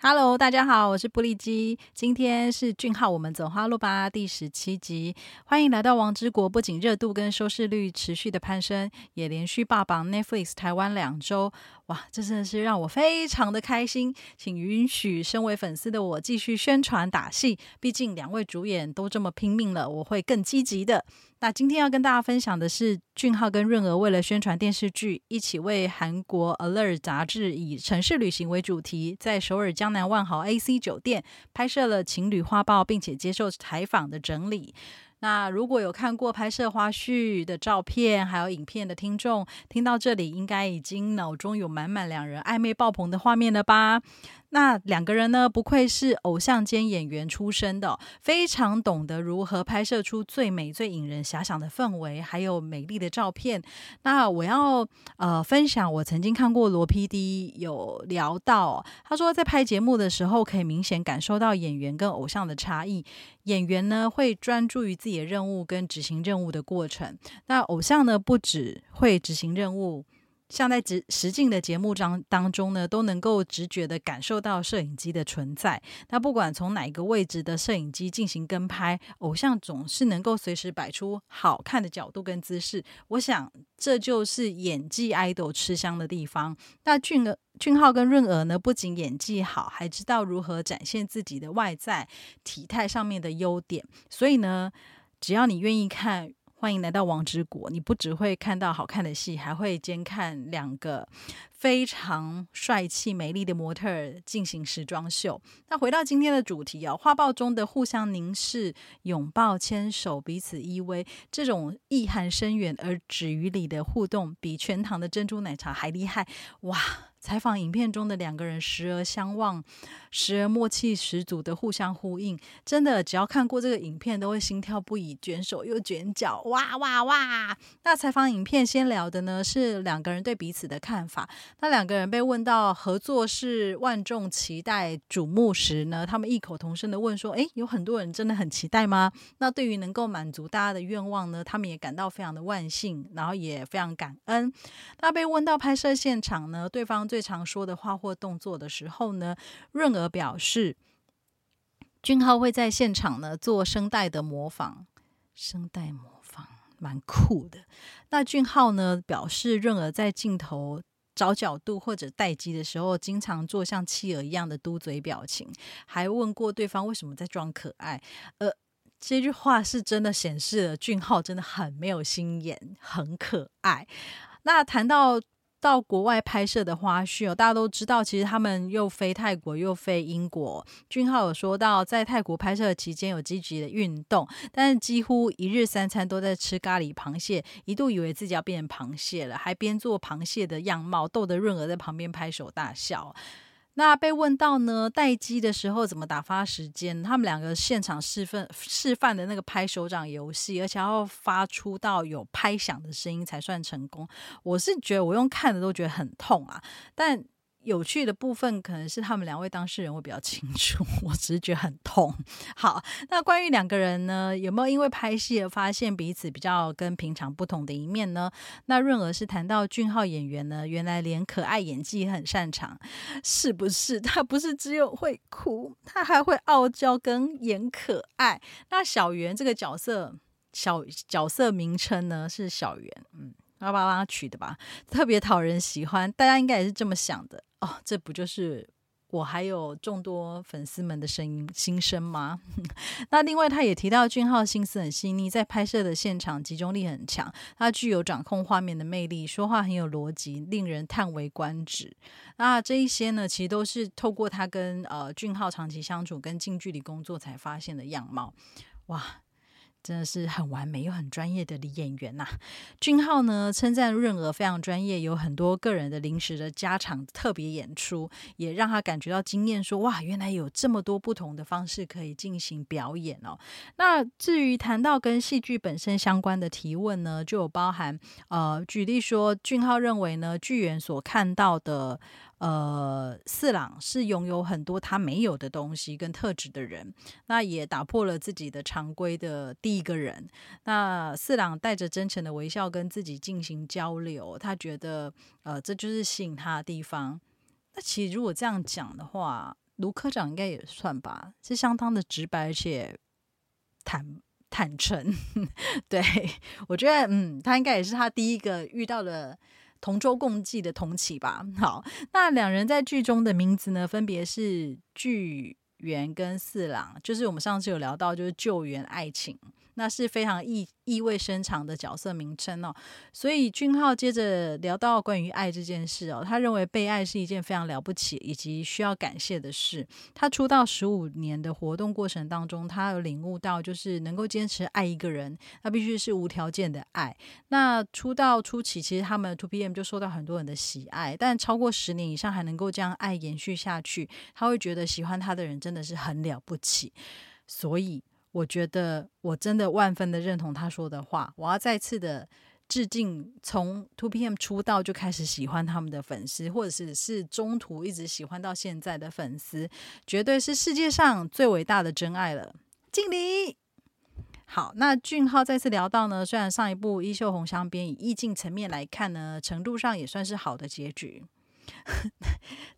Hello，大家好，我是布利基。今天是俊浩，我们走花路吧第十七集，欢迎来到王之国。不仅热度跟收视率持续的攀升，也连续霸榜 Netflix 台湾两周，哇，这真的是让我非常的开心。请允许身为粉丝的我继续宣传打戏，毕竟两位主演都这么拼命了，我会更积极的。那今天要跟大家分享的是，俊浩跟润儿为了宣传电视剧，一起为韩国 Alert 杂志以城市旅行为主题，在首尔江南万豪 AC 酒店拍摄了情侣花报，并且接受采访的整理。那如果有看过拍摄花絮的照片，还有影片的听众，听到这里应该已经脑中有满满两人暧昧爆棚的画面了吧？那两个人呢，不愧是偶像兼演员出身的，非常懂得如何拍摄出最美、最引人遐想的氛围，还有美丽的照片。那我要呃分享，我曾经看过罗 PD 有聊到，他说在拍节目的时候，可以明显感受到演员跟偶像的差异。演员呢会专注于自己的任务跟执行任务的过程，那偶像呢不只会执行任务。像在实实境的节目当当中呢，都能够直觉的感受到摄影机的存在。那不管从哪个位置的摄影机进行跟拍，偶像总是能够随时摆出好看的角度跟姿势。我想这就是演技 idol 吃香的地方。那俊儿、俊浩跟润儿呢，不仅演技好，还知道如何展现自己的外在体态上面的优点。所以呢，只要你愿意看。欢迎来到王之国，你不只会看到好看的戏，还会兼看两个非常帅气、美丽的模特进行时装秀。那回到今天的主题啊，画报中的互相凝视、拥抱、牵手、彼此依偎，这种意涵深远而止于理的互动，比全糖的珍珠奶茶还厉害哇！采访影片中的两个人时而相望，时而默契十足的互相呼应，真的只要看过这个影片，都会心跳不已，卷手又卷脚，哇哇哇！那采访影片先聊的呢是两个人对彼此的看法。那两个人被问到合作是万众期待瞩目时呢，他们异口同声的问说：“诶，有很多人真的很期待吗？”那对于能够满足大家的愿望呢，他们也感到非常的万幸，然后也非常感恩。那被问到拍摄现场呢，对方。最最常说的话或动作的时候呢，润儿表示，俊浩会在现场呢做声带的模仿，声带模仿蛮酷的。那俊浩呢表示，润儿在镜头找角度或者待机的时候，经常做像妻儿一样的嘟嘴表情，还问过对方为什么在装可爱。呃，这句话是真的显示了俊浩真的很没有心眼，很可爱。那谈到。到国外拍摄的花絮哦，大家都知道，其实他们又飞泰国又飞英国。俊浩有说到，在泰国拍摄期间有积极的运动，但是几乎一日三餐都在吃咖喱螃蟹，一度以为自己要变成螃蟹了，还边做螃蟹的样貌，逗得润儿在旁边拍手大笑。那被问到呢，待机的时候怎么打发时间？他们两个现场示范示范的那个拍手掌游戏，而且要发出到有拍响的声音才算成功。我是觉得我用看的都觉得很痛啊，但。有趣的部分可能是他们两位当事人会比较清楚，我只是觉得很痛。好，那关于两个人呢，有没有因为拍戏而发现彼此比较跟平常不同的一面呢？那润儿是谈到俊浩演员呢，原来连可爱演技很擅长，是不是？他不是只有会哭，他还会傲娇跟演可爱。那小圆这个角色，小角色名称呢是小圆，嗯。要帮他取的吧，特别讨人喜欢，大家应该也是这么想的哦。这不就是我还有众多粉丝们的声音心声吗？那另外他也提到俊浩心思很细腻，在拍摄的现场集中力很强，他具有掌控画面的魅力，说话很有逻辑，令人叹为观止。那这一些呢，其实都是透过他跟呃俊浩长期相处、跟近距离工作才发现的样貌。哇！真的是很完美又很专业的女演员呐。俊浩呢称赞润儿非常专业，有很多个人的临时的加场特别演出，也让他感觉到惊艳。说哇，原来有这么多不同的方式可以进行表演哦。那至于谈到跟戏剧本身相关的提问呢，就有包含呃，举例说，俊浩认为呢，剧员所看到的。呃，四郎是拥有很多他没有的东西跟特质的人，那也打破了自己的常规的第一个人。那四郎带着真诚的微笑跟自己进行交流，他觉得呃，这就是吸引他的地方。那其实如果这样讲的话，卢科长应该也算吧，是相当的直白而且坦坦诚。对我觉得，嗯，他应该也是他第一个遇到的同舟共济的同起吧。好，那两人在剧中的名字呢，分别是巨源跟四郎，就是我们上次有聊到，就是救援爱情。那是非常意意味深长的角色名称哦，所以俊浩接着聊到关于爱这件事哦，他认为被爱是一件非常了不起以及需要感谢的事。他出道十五年的活动过程当中，他有领悟到，就是能够坚持爱一个人，那必须是无条件的爱。那出道初期，其实他们 Two PM 就受到很多人的喜爱，但超过十年以上还能够将爱延续下去，他会觉得喜欢他的人真的是很了不起，所以。我觉得我真的万分的认同他说的话。我要再次的致敬，从 Two PM 出道就开始喜欢他们的粉丝，或者是是中途一直喜欢到现在的粉丝，绝对是世界上最伟大的真爱了。敬礼。好，那俊浩再次聊到呢，虽然上一部《衣袖红香边》以意境层面来看呢，程度上也算是好的结局。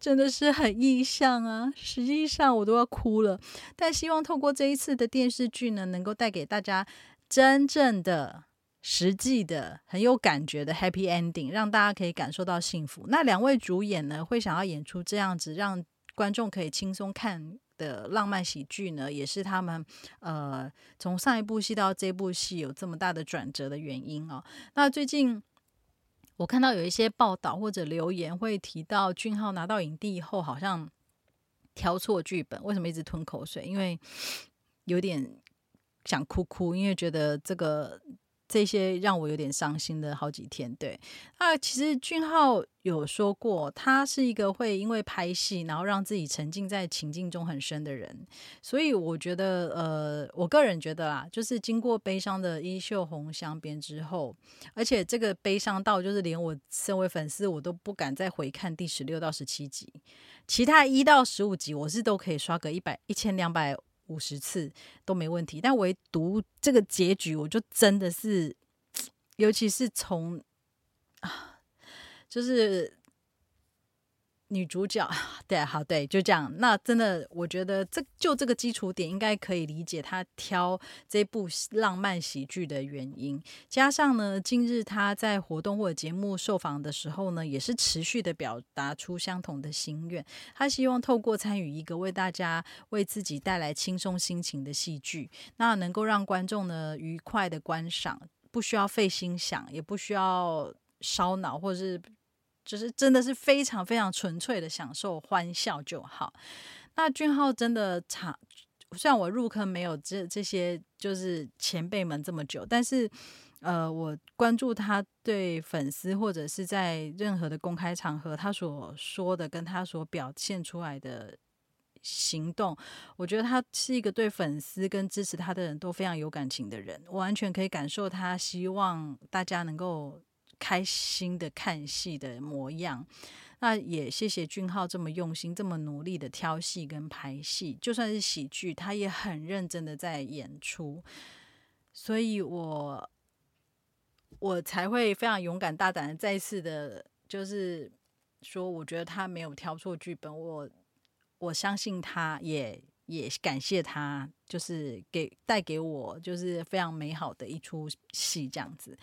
真的是很意象啊！实际上我都要哭了，但希望透过这一次的电视剧呢，能够带给大家真正的、实际的、很有感觉的 happy ending，让大家可以感受到幸福。那两位主演呢，会想要演出这样子让观众可以轻松看的浪漫喜剧呢，也是他们呃从上一部戏到这部戏有这么大的转折的原因哦。那最近。我看到有一些报道或者留言会提到俊浩拿到影帝以后好像挑错剧本，为什么一直吞口水？因为有点想哭哭，因为觉得这个。这些让我有点伤心的好几天。对，啊，其实俊浩有说过，他是一个会因为拍戏，然后让自己沉浸在情境中很深的人。所以我觉得，呃，我个人觉得啦，就是经过悲伤的衣袖红香边之后，而且这个悲伤到就是连我身为粉丝，我都不敢再回看第十六到十七集，其他一到十五集我是都可以刷个一百一千两百。五十次都没问题，但唯独这个结局，我就真的是，尤其是从啊，就是。女主角，对，好，对，就这样。那真的，我觉得这就这个基础点，应该可以理解她挑这部浪漫喜剧的原因。加上呢，近日她在活动或者节目受访的时候呢，也是持续的表达出相同的心愿。她希望透过参与一个为大家、为自己带来轻松心情的戏剧，那能够让观众呢愉快的观赏，不需要费心想，也不需要烧脑，或者是。就是真的是非常非常纯粹的享受欢笑就好。那俊浩真的长，虽然我入坑没有这这些就是前辈们这么久，但是呃，我关注他对粉丝或者是在任何的公开场合，他所说的跟他所表现出来的行动，我觉得他是一个对粉丝跟支持他的人都非常有感情的人，我完全可以感受他希望大家能够。开心的看戏的模样，那也谢谢俊浩这么用心、这么努力的挑戏跟排戏，就算是喜剧，他也很认真的在演出，所以我我才会非常勇敢大胆的再次的，就是说，我觉得他没有挑错剧本，我我相信他，也也感谢他，就是给带给我就是非常美好的一出戏这样子。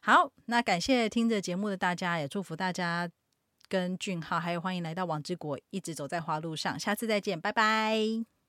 好，那感谢听着节目的大家，也祝福大家跟俊浩，还有欢迎来到王之国，一直走在花路上。下次再见，拜拜。